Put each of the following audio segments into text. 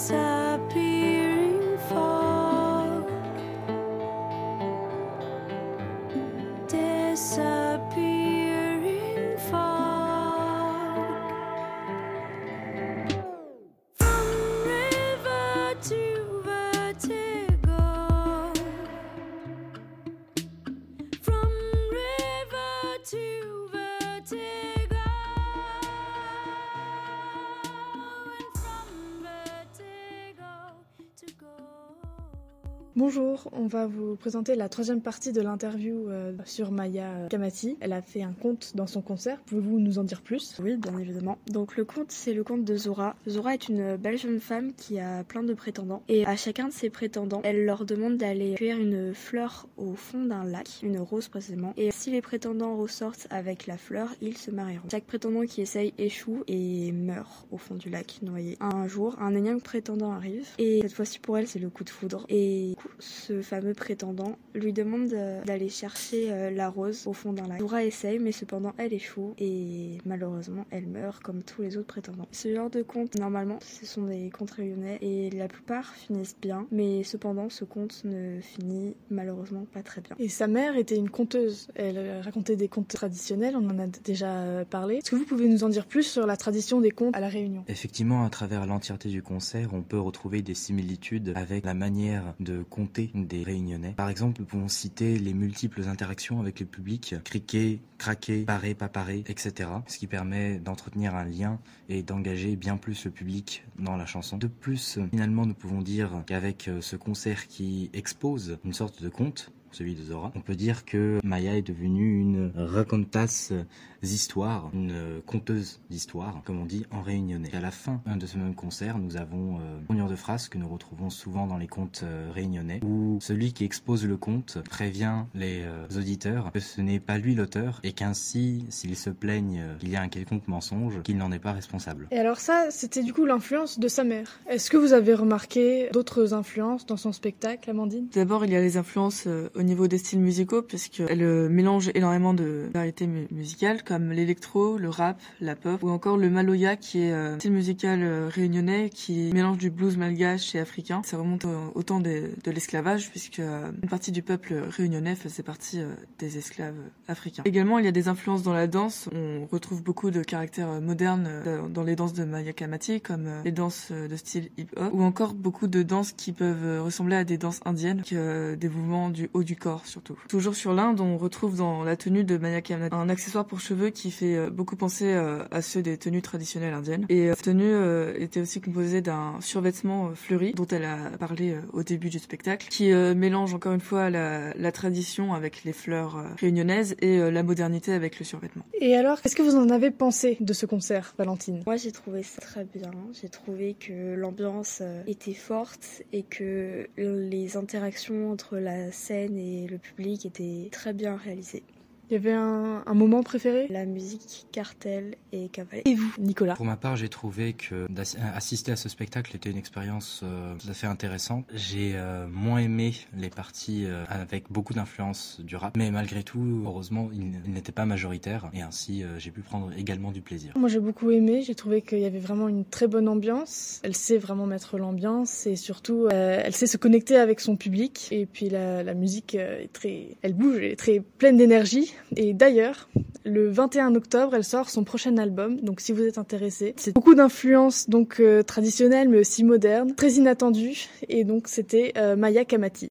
disappear. Bonjour, on va vous présenter la troisième partie de l'interview euh, sur Maya Kamati. Elle a fait un conte dans son concert. Pouvez-vous nous en dire plus? Oui, bien évidemment. Donc le conte, c'est le conte de Zora. Zora est une belle jeune femme qui a plein de prétendants. Et à chacun de ses prétendants, elle leur demande d'aller cueillir une fleur au fond d'un lac, une rose précisément. Et si les prétendants ressortent avec la fleur, ils se marieront. Chaque prétendant qui essaye échoue et meurt au fond du lac, noyé. Un jour, un énième prétendant arrive. Et cette fois-ci pour elle, c'est le coup de foudre. Et du coup, ce fameux prétendant lui demande euh, d'aller chercher euh, la rose au fond d'un lac. Zora essaye, mais cependant elle échoue et malheureusement elle meurt comme tous les autres prétendants. Ce genre de contes, normalement, ce sont des contes réunionnais et la plupart finissent bien, mais cependant ce conte ne finit malheureusement pas très bien. Et sa mère était une conteuse. Elle racontait des contes traditionnels, on en a déjà euh, parlé. Est-ce que vous pouvez nous en dire plus sur la tradition des contes à La Réunion? Effectivement, à travers l'entièreté du concert, on peut retrouver des similitudes avec la manière de compter des réunionnais. Par exemple, nous pouvons citer les multiples interactions avec le public, criquer, craquer, parer, pas parer, etc. Ce qui permet d'entretenir un lien et d'engager bien plus le public dans la chanson. De plus, finalement, nous pouvons dire qu'avec ce concert qui expose une sorte de conte, celui de Zora, on peut dire que Maya est devenue une racontasse histoires, une conteuse d'histoires, comme on dit en réunionnais. Et à la fin de ce même concert, nous avons euh, une tournure de phrase que nous retrouvons souvent dans les contes euh, réunionnais, où celui qui expose le conte prévient les euh, auditeurs que ce n'est pas lui l'auteur et qu'ainsi, s'ils se plaignent euh, qu'il y a un quelconque mensonge, qu'il n'en est pas responsable. Et alors ça, c'était du coup l'influence de sa mère. Est-ce que vous avez remarqué d'autres influences dans son spectacle, Amandine? D'abord, il y a les influences euh, au niveau des styles musicaux, puisqu'elle euh, mélange énormément de variétés mu- musicales, comme l'électro, le rap, la pop, ou encore le maloya, qui est euh, un style musical euh, réunionnais qui mélange du blues malgache et africain. Ça remonte au, temps de l'esclavage, puisque euh, une partie du peuple réunionnais faisait partie euh, des esclaves euh, africains. Également, il y a des influences dans la danse. On retrouve beaucoup de caractères euh, modernes euh, dans les danses de Maya Kamati, comme euh, les danses euh, de style hip-hop, ou encore beaucoup de danses qui peuvent euh, ressembler à des danses indiennes, euh, des mouvements du haut du corps surtout. Toujours sur l'Inde, on retrouve dans la tenue de Maya Kamati un accessoire pour cheveux qui fait euh, beaucoup penser euh, à ceux des tenues traditionnelles indiennes. Et euh, cette tenue était aussi composée d'un survêtement fleuri dont elle a parlé au début du spectacle, qui mélange encore une fois la, la tradition avec les fleurs réunionnaises et la modernité avec le survêtement. Et alors, qu'est-ce que vous en avez pensé de ce concert, Valentine? Moi j'ai trouvé ça très bien. J'ai trouvé que l'ambiance était forte et que les interactions entre la scène et le public étaient très bien réalisées. Il y avait un, un moment préféré? La musique, cartel et cavalet. Et vous, Nicolas? Pour ma part, j'ai trouvé que d'assister à ce spectacle était une expérience euh, tout à fait intéressante. J'ai euh, moins aimé les parties euh, avec beaucoup d'influence du rap, mais malgré tout, heureusement, il, il n'était pas majoritaire et ainsi euh, j'ai pu prendre également du plaisir. Moi j'ai beaucoup aimé, j'ai trouvé qu'il y avait vraiment une très bonne ambiance. Elle sait vraiment mettre l'ambiance et surtout euh, elle sait se connecter avec son public. Et puis la, la musique euh, est très, elle bouge, elle est très pleine d'énergie. Et d'ailleurs, le 21 octobre, elle sort son prochain album. Donc si vous êtes intéressé, c'est beaucoup d'influences donc euh, traditionnelles mais aussi modernes, très inattendues. Et donc c'était euh, Maya Kamati.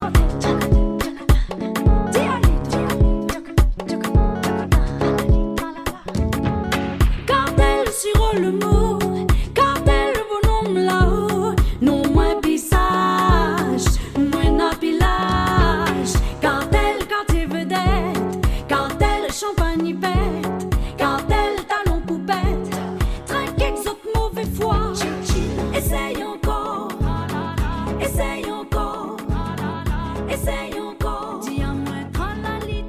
Essaye encore, essaye encore, essaye encore. Dis à moi, tralali.